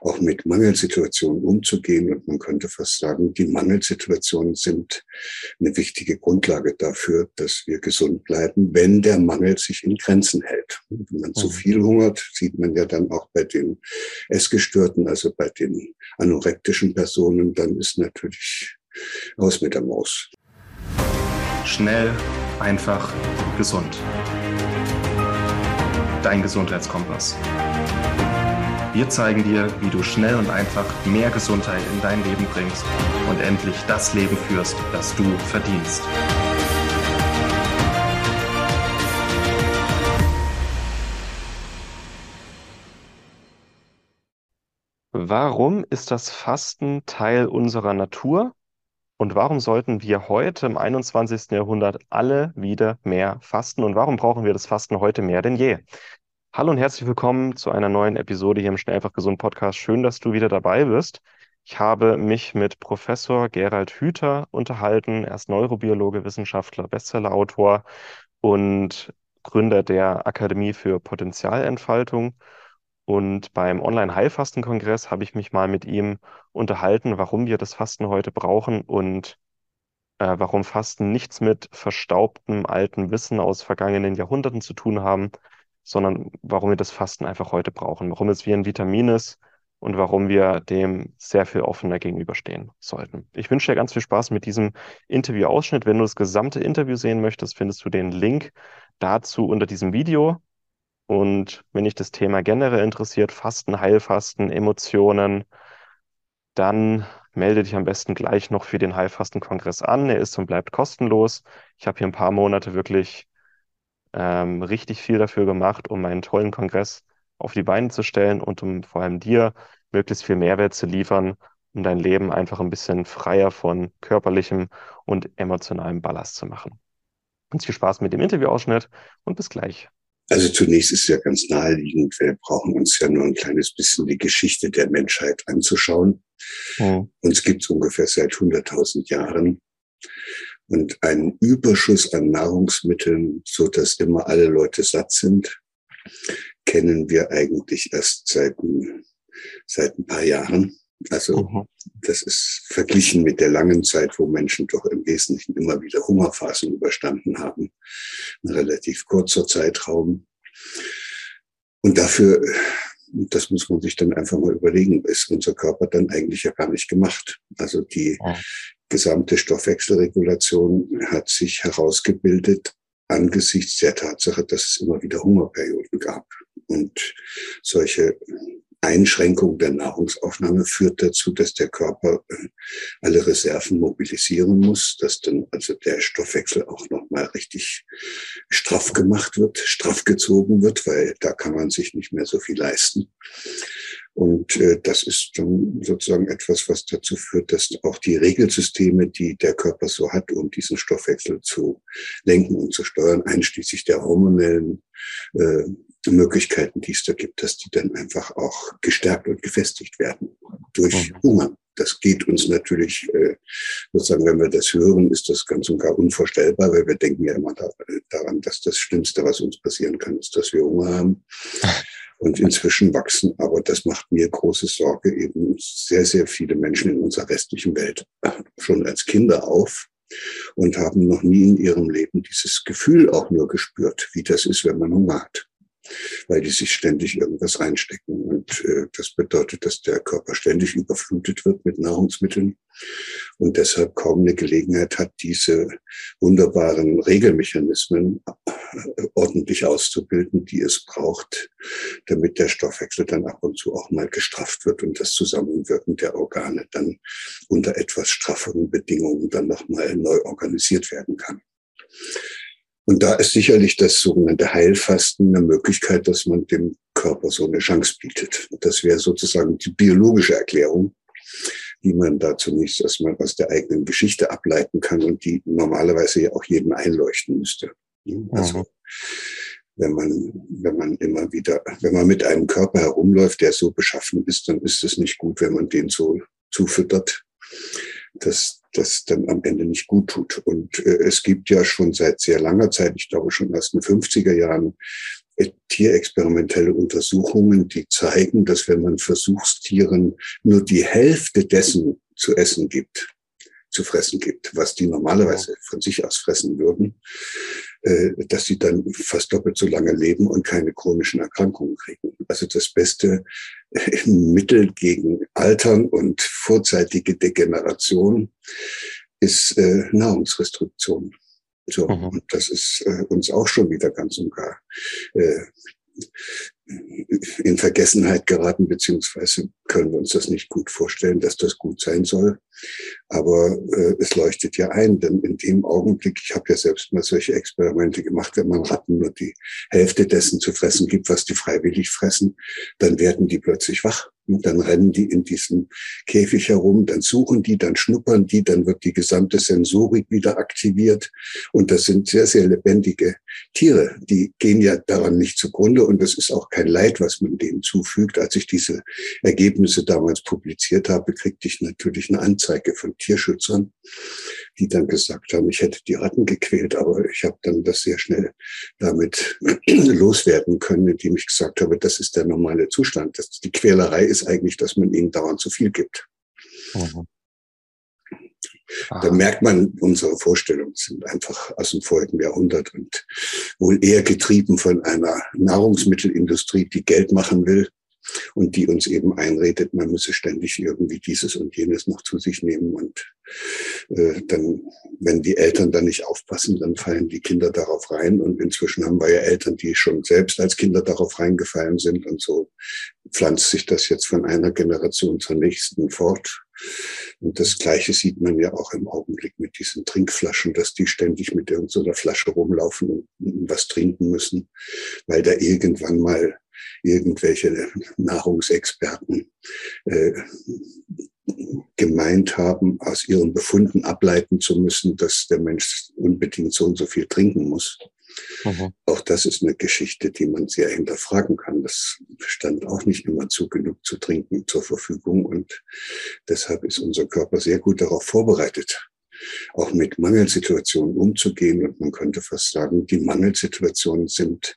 auch mit Mangelsituationen umzugehen. Und man könnte fast sagen, die Mangelsituationen sind eine wichtige Grundlage dafür, dass wir gesund bleiben, wenn der Mangel sich in Grenzen hält. Wenn man zu mhm. viel hungert, sieht man ja dann auch bei den Essgestörten, also bei den anorektischen Personen, dann ist natürlich aus mit der Maus. Schnell, einfach, gesund. Dein Gesundheitskompass. Wir zeigen dir, wie du schnell und einfach mehr Gesundheit in dein Leben bringst und endlich das Leben führst, das du verdienst. Warum ist das Fasten Teil unserer Natur? Und warum sollten wir heute im 21. Jahrhundert alle wieder mehr fasten? Und warum brauchen wir das Fasten heute mehr denn je? Hallo und herzlich willkommen zu einer neuen Episode hier im Schnell einfach gesund Podcast. Schön, dass du wieder dabei bist. Ich habe mich mit Professor Gerald Hüther unterhalten. Er ist Neurobiologe, Wissenschaftler, Bestsellerautor und Gründer der Akademie für Potenzialentfaltung. Und beim Online-Heilfasten-Kongress habe ich mich mal mit ihm unterhalten, warum wir das Fasten heute brauchen und äh, warum Fasten nichts mit verstaubtem alten Wissen aus vergangenen Jahrhunderten zu tun haben, sondern warum wir das Fasten einfach heute brauchen, warum es wie ein Vitamin ist und warum wir dem sehr viel offener gegenüberstehen sollten. Ich wünsche dir ganz viel Spaß mit diesem Interview-Ausschnitt. Wenn du das gesamte Interview sehen möchtest, findest du den Link dazu unter diesem Video. Und wenn dich das Thema generell interessiert, Fasten, Heilfasten, Emotionen, dann melde dich am besten gleich noch für den Heilfastenkongress an. Er ist und bleibt kostenlos. Ich habe hier ein paar Monate wirklich ähm, richtig viel dafür gemacht, um meinen tollen Kongress auf die Beine zu stellen und um vor allem dir möglichst viel Mehrwert zu liefern, um dein Leben einfach ein bisschen freier von körperlichem und emotionalem Ballast zu machen. Ganz viel Spaß mit dem Interviewausschnitt und bis gleich. Also zunächst ist ja ganz naheliegend, wir brauchen uns ja nur ein kleines bisschen die Geschichte der Menschheit anzuschauen. Mhm. Uns gibt es ungefähr seit 100.000 Jahren und einen Überschuss an Nahrungsmitteln, so dass immer alle Leute satt sind, kennen wir eigentlich erst seit, seit ein paar Jahren. Also mhm. das ist verglichen mit der langen Zeit, wo Menschen doch im Wesentlichen immer wieder Hungerphasen überstanden haben. Ein relativ kurzer Zeitraum. Und dafür, das muss man sich dann einfach mal überlegen, ist unser Körper dann eigentlich ja gar nicht gemacht. Also die. Gesamte Stoffwechselregulation hat sich herausgebildet angesichts der Tatsache, dass es immer wieder Hungerperioden gab. Und solche Einschränkung der Nahrungsaufnahme führt dazu, dass der Körper äh, alle Reserven mobilisieren muss, dass dann also der Stoffwechsel auch nochmal richtig straff gemacht wird, straff gezogen wird, weil da kann man sich nicht mehr so viel leisten. Und äh, das ist dann sozusagen etwas, was dazu führt, dass auch die Regelsysteme, die der Körper so hat, um diesen Stoffwechsel zu lenken und zu steuern, einschließlich der hormonellen äh, Möglichkeiten, die es da gibt, dass die dann einfach auch gestärkt und gefestigt werden durch mhm. Hunger. Das geht uns natürlich, äh, sozusagen, wenn wir das hören, ist das ganz und gar unvorstellbar, weil wir denken ja immer da, daran, dass das Schlimmste, was uns passieren kann, ist, dass wir Hunger haben. Und inzwischen wachsen, aber das macht mir große Sorge, eben sehr, sehr viele Menschen in unserer restlichen Welt schon als Kinder auf und haben noch nie in ihrem Leben dieses Gefühl auch nur gespürt, wie das ist, wenn man Hunger hat weil die sich ständig irgendwas reinstecken. Und äh, das bedeutet, dass der Körper ständig überflutet wird mit Nahrungsmitteln und deshalb kaum eine Gelegenheit hat, diese wunderbaren Regelmechanismen äh, ordentlich auszubilden, die es braucht, damit der Stoffwechsel dann ab und zu auch mal gestrafft wird und das Zusammenwirken der Organe dann unter etwas strafferen Bedingungen dann nochmal neu organisiert werden kann. Und da ist sicherlich das sogenannte Heilfasten eine Möglichkeit, dass man dem Körper so eine Chance bietet. Das wäre sozusagen die biologische Erklärung, die man da zunächst erstmal aus der eigenen Geschichte ableiten kann und die normalerweise ja auch jedem einleuchten müsste. Also, wenn man, wenn man immer wieder, wenn man mit einem Körper herumläuft, der so beschaffen ist, dann ist es nicht gut, wenn man den so zufüttert, dass das dann am Ende nicht gut tut. Und äh, es gibt ja schon seit sehr langer Zeit, ich glaube schon aus den 50er Jahren, tierexperimentelle Untersuchungen, die zeigen, dass wenn man Versuchstieren nur die Hälfte dessen zu essen gibt, zu fressen gibt, was die normalerweise von sich aus fressen würden, äh, dass sie dann fast doppelt so lange leben und keine chronischen Erkrankungen kriegen. Also das beste äh, Mittel gegen Altern und vorzeitige Degeneration ist äh, Nahrungsrestriktion. So, mhm. und das ist äh, uns auch schon wieder ganz und gar äh, in Vergessenheit geraten, beziehungsweise können wir uns das nicht gut vorstellen, dass das gut sein soll. Aber äh, es leuchtet ja ein, denn in dem Augenblick, ich habe ja selbst mal solche Experimente gemacht, wenn man Ratten nur die Hälfte dessen zu fressen gibt, was die freiwillig fressen, dann werden die plötzlich wach. Und dann rennen die in diesem Käfig herum, dann suchen die, dann schnuppern die, dann wird die gesamte Sensorik wieder aktiviert. Und das sind sehr, sehr lebendige Tiere. Die gehen ja daran nicht zugrunde und das ist auch kein Leid, was man denen zufügt. Als ich diese Ergebnisse damals publiziert habe, kriegte ich natürlich eine Anzeige von Tierschützern, die dann gesagt haben, ich hätte die Ratten gequält, aber ich habe dann das sehr schnell damit loswerden können, indem ich gesagt habe, das ist der normale Zustand. Das, die Quälerei ist eigentlich, dass man ihnen dauernd zu viel gibt. Mhm. Da merkt man, unsere Vorstellungen sind einfach aus dem vorigen Jahrhundert und wohl eher getrieben von einer Nahrungsmittelindustrie, die Geld machen will, und die uns eben einredet, man müsse ständig irgendwie dieses und jenes noch zu sich nehmen. Und äh, dann, wenn die Eltern dann nicht aufpassen, dann fallen die Kinder darauf rein. Und inzwischen haben wir ja Eltern, die schon selbst als Kinder darauf reingefallen sind. Und so pflanzt sich das jetzt von einer Generation zur nächsten fort. Und das Gleiche sieht man ja auch im Augenblick mit diesen Trinkflaschen, dass die ständig mit irgendeiner Flasche rumlaufen und was trinken müssen, weil da irgendwann mal irgendwelche Nahrungsexperten äh, gemeint haben, aus ihren Befunden ableiten zu müssen, dass der Mensch unbedingt so und so viel trinken muss. Mhm. Auch das ist eine Geschichte, die man sehr hinterfragen kann. Das stand auch nicht immer zu genug zu trinken zur Verfügung und deshalb ist unser Körper sehr gut darauf vorbereitet, auch mit Mangelsituationen umzugehen. Und man könnte fast sagen, die Mangelsituationen sind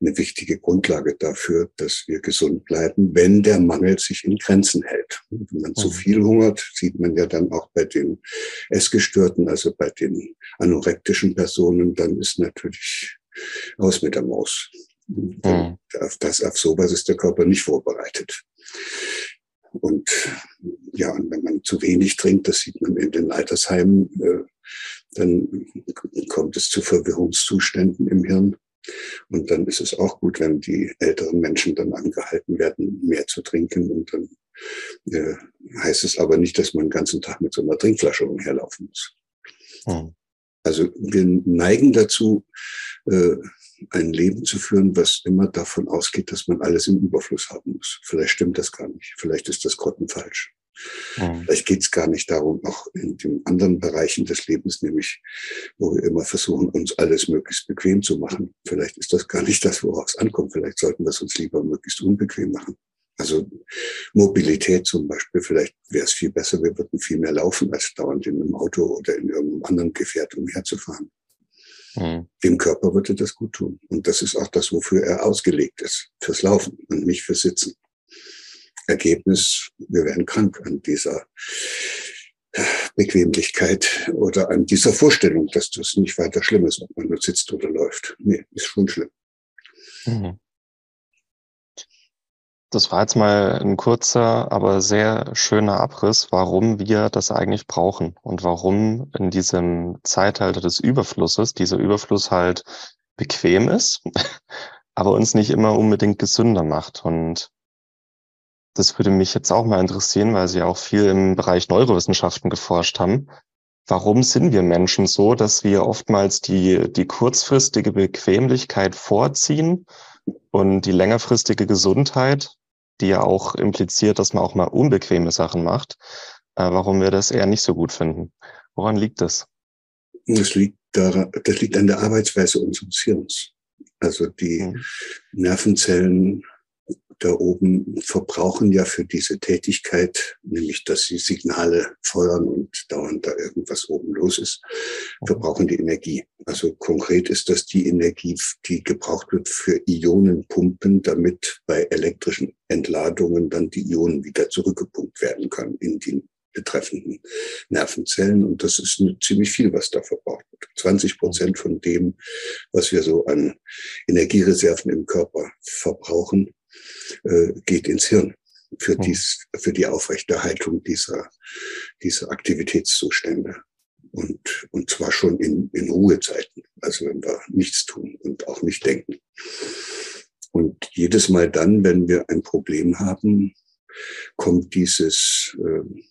eine wichtige Grundlage dafür, dass wir gesund bleiben, wenn der Mangel sich in Grenzen hält. Und wenn man zu mhm. viel hungert, sieht man ja dann auch bei den Essgestörten, also bei den anorektischen Personen, dann ist natürlich aus mit der Maus. Mhm. Auf, das, auf sowas ist der Körper nicht vorbereitet. Und ja, und wenn man zu wenig trinkt, das sieht man in den Altersheimen, äh, dann kommt es zu Verwirrungszuständen im Hirn. Und dann ist es auch gut, wenn die älteren Menschen dann angehalten werden, mehr zu trinken. Und dann äh, heißt es aber nicht, dass man den ganzen Tag mit so einer Trinkflasche umherlaufen muss. Hm. Also wir neigen dazu, äh, ein Leben zu führen, was immer davon ausgeht, dass man alles im Überfluss haben muss. Vielleicht stimmt das gar nicht. Vielleicht ist das grottenfalsch. Mhm. Vielleicht geht es gar nicht darum, auch in den anderen Bereichen des Lebens, nämlich wo wir immer versuchen, uns alles möglichst bequem zu machen. Vielleicht ist das gar nicht das, worauf es ankommt. Vielleicht sollten wir es uns lieber möglichst unbequem machen. Also Mobilität zum Beispiel, vielleicht wäre es viel besser, wir würden viel mehr laufen, als dauernd in einem Auto oder in irgendeinem anderen Gefährt umherzufahren. Mhm. Dem Körper würde das gut tun. Und das ist auch das, wofür er ausgelegt ist. Fürs Laufen und nicht fürs Sitzen. Ergebnis, wir werden krank an dieser Bequemlichkeit oder an dieser Vorstellung, dass das nicht weiter schlimm ist, ob man nur sitzt oder läuft. Nee, ist schon schlimm. Mhm. Das war jetzt mal ein kurzer, aber sehr schöner Abriss, warum wir das eigentlich brauchen und warum in diesem Zeitalter des Überflusses dieser Überfluss halt bequem ist, aber uns nicht immer unbedingt gesünder macht. Und das würde mich jetzt auch mal interessieren, weil Sie auch viel im Bereich Neurowissenschaften geforscht haben. Warum sind wir Menschen so, dass wir oftmals die, die kurzfristige Bequemlichkeit vorziehen und die längerfristige Gesundheit, die ja auch impliziert, dass man auch mal unbequeme Sachen macht, äh, warum wir das eher nicht so gut finden. Woran liegt das? Das liegt, daran, das liegt an der Arbeitsweise unseres Hirns. Also die mhm. Nervenzellen da oben verbrauchen ja für diese Tätigkeit, nämlich dass sie Signale feuern und dauernd da irgendwas oben los ist, verbrauchen die Energie. Also konkret ist das die Energie, die gebraucht wird für Ionenpumpen, damit bei elektrischen Entladungen dann die Ionen wieder zurückgepumpt werden können in die betreffenden Nervenzellen. Und das ist ziemlich viel, was da verbraucht wird. 20 Prozent von dem, was wir so an Energiereserven im Körper verbrauchen, äh, geht ins Hirn für, hm. dies, für die Aufrechterhaltung dieser, dieser Aktivitätszustände. Und, und zwar schon in, in Ruhezeiten, also wenn wir nichts tun und auch nicht denken. Und jedes Mal dann, wenn wir ein Problem haben, kommt dieses äh,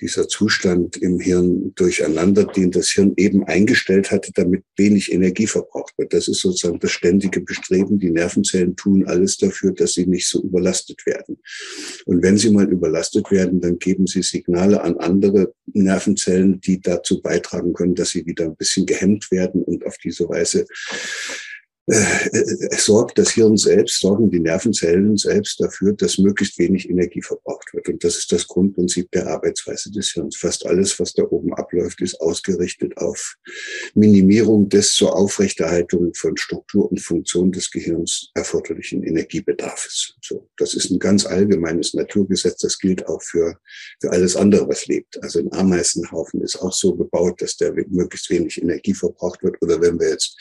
dieser Zustand im Hirn durcheinander, den das Hirn eben eingestellt hatte, damit wenig Energie verbraucht wird. Das ist sozusagen das ständige Bestreben. Die Nervenzellen tun alles dafür, dass sie nicht so überlastet werden. Und wenn sie mal überlastet werden, dann geben sie Signale an andere Nervenzellen, die dazu beitragen können, dass sie wieder ein bisschen gehemmt werden und auf diese Weise äh, äh, sorgt das Hirn selbst, sorgen die Nervenzellen selbst dafür, dass möglichst wenig Energie verbraucht wird. Und das ist das Grundprinzip der Arbeitsweise des Hirns. Fast alles, was da oben abläuft, ist ausgerichtet auf Minimierung des zur Aufrechterhaltung von Struktur und Funktion des Gehirns erforderlichen Energiebedarfs. So, das ist ein ganz allgemeines Naturgesetz. Das gilt auch für, für alles andere, was lebt. Also ein Ameisenhaufen ist auch so gebaut, dass der möglichst wenig Energie verbraucht wird. Oder wenn wir jetzt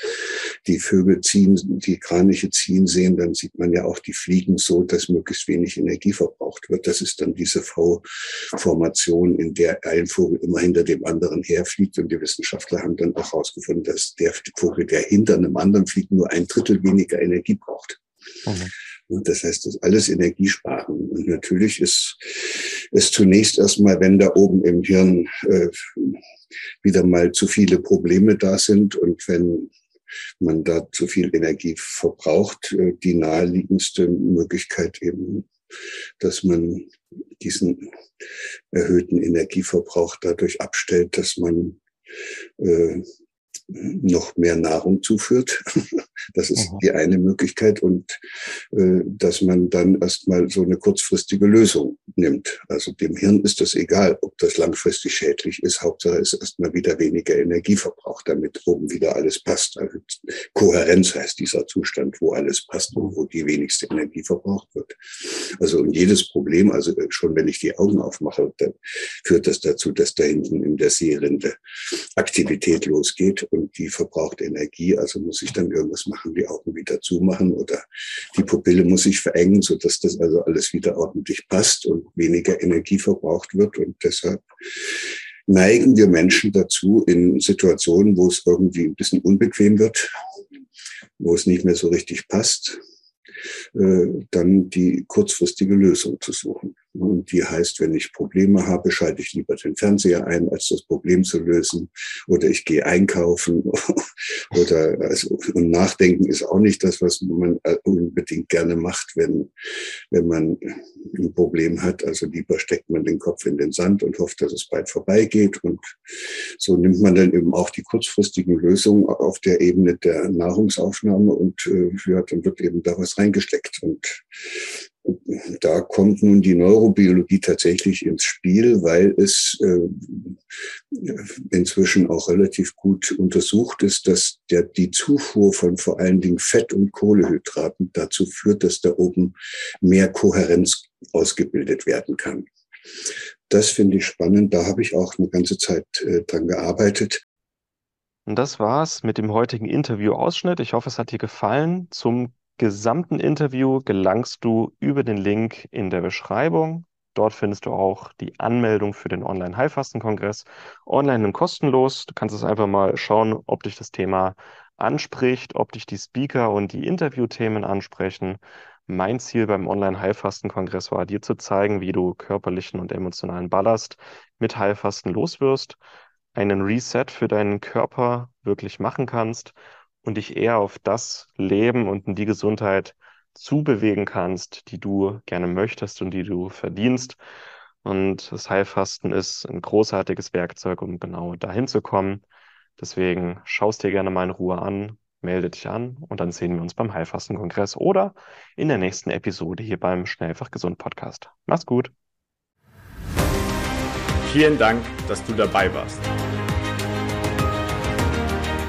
die Vögel ziehen, die Kraniche ziehen sehen, dann sieht man ja auch, die fliegen so, dass möglichst wenig Energie verbraucht wird. Das ist dann diese V-Formation, in der ein Vogel immer hinter dem anderen herfliegt. Und die Wissenschaftler haben dann auch herausgefunden, dass der Vogel, der hinter einem anderen fliegt, nur ein Drittel weniger Energie braucht. Mhm. Und das heißt, das ist alles Energiesparen. Und natürlich ist es zunächst erstmal, wenn da oben im Hirn äh, wieder mal zu viele Probleme da sind und wenn man da zu viel Energie verbraucht. Äh, die naheliegendste Möglichkeit eben, dass man diesen erhöhten Energieverbrauch dadurch abstellt, dass man äh, noch mehr Nahrung zuführt. Das ist Aha. die eine Möglichkeit und äh, dass man dann erstmal so eine kurzfristige Lösung nimmt. Also dem Hirn ist das egal, ob das langfristig schädlich ist. Hauptsache ist erstmal wieder weniger Energieverbrauch, damit oben wieder alles passt. Also Kohärenz heißt dieser Zustand, wo alles passt und wo die wenigste Energie verbraucht wird. Also und jedes Problem, also schon wenn ich die Augen aufmache, dann führt das dazu, dass da hinten in der Seerinde Aktivität losgeht und die verbraucht Energie. Also muss ich dann irgendwas machen, die Augen wieder zumachen oder die Pupille muss ich verengen, so dass das also alles wieder ordentlich passt und weniger Energie verbraucht wird. Und deshalb neigen wir Menschen dazu, in Situationen, wo es irgendwie ein bisschen unbequem wird, wo es nicht mehr so richtig passt, äh, dann die kurzfristige Lösung zu suchen. Und die heißt, wenn ich Probleme habe, schalte ich lieber den Fernseher ein, als das Problem zu lösen. Oder ich gehe einkaufen. oder also, und nachdenken ist auch nicht das, was man äh, unbedingt gerne macht, wenn, wenn man ein Problem hat. Also lieber steckt man den Kopf in den Sand und hofft, dass es bald vorbeigeht. Und so nimmt man dann eben auch die kurzfristigen Lösungen auf der Ebene der Nahrungsaufnahme und äh, ja, dann wird eben da was reingesteckt. Und da kommt nun die Neurobiologie tatsächlich ins Spiel, weil es äh, inzwischen auch relativ gut untersucht ist, dass der, die Zufuhr von vor allen Dingen Fett- und Kohlehydraten dazu führt, dass da oben mehr Kohärenz ausgebildet werden kann. Das finde ich spannend. Da habe ich auch eine ganze Zeit äh, dran gearbeitet. Und das war's mit dem heutigen Interview-Ausschnitt. Ich hoffe, es hat dir gefallen. Zum gesamten Interview gelangst du über den Link in der Beschreibung. Dort findest du auch die Anmeldung für den Online-Heilfasten-Kongress. Online und kostenlos. Du kannst es einfach mal schauen, ob dich das Thema anspricht, ob dich die Speaker und die Interviewthemen ansprechen. Mein Ziel beim Online-Heilfasten-Kongress war, dir zu zeigen, wie du körperlichen und emotionalen Ballast mit Heilfasten loswirst, einen Reset für deinen Körper wirklich machen kannst und dich eher auf das Leben und in die Gesundheit zubewegen kannst, die du gerne möchtest und die du verdienst. Und das Heilfasten ist ein großartiges Werkzeug, um genau dahin zu kommen. Deswegen schaust dir gerne mal in Ruhe an. melde dich an und dann sehen wir uns beim Heilfastenkongress oder in der nächsten Episode hier beim Schnellfach Gesund Podcast. Mach's gut. Vielen Dank, dass du dabei warst.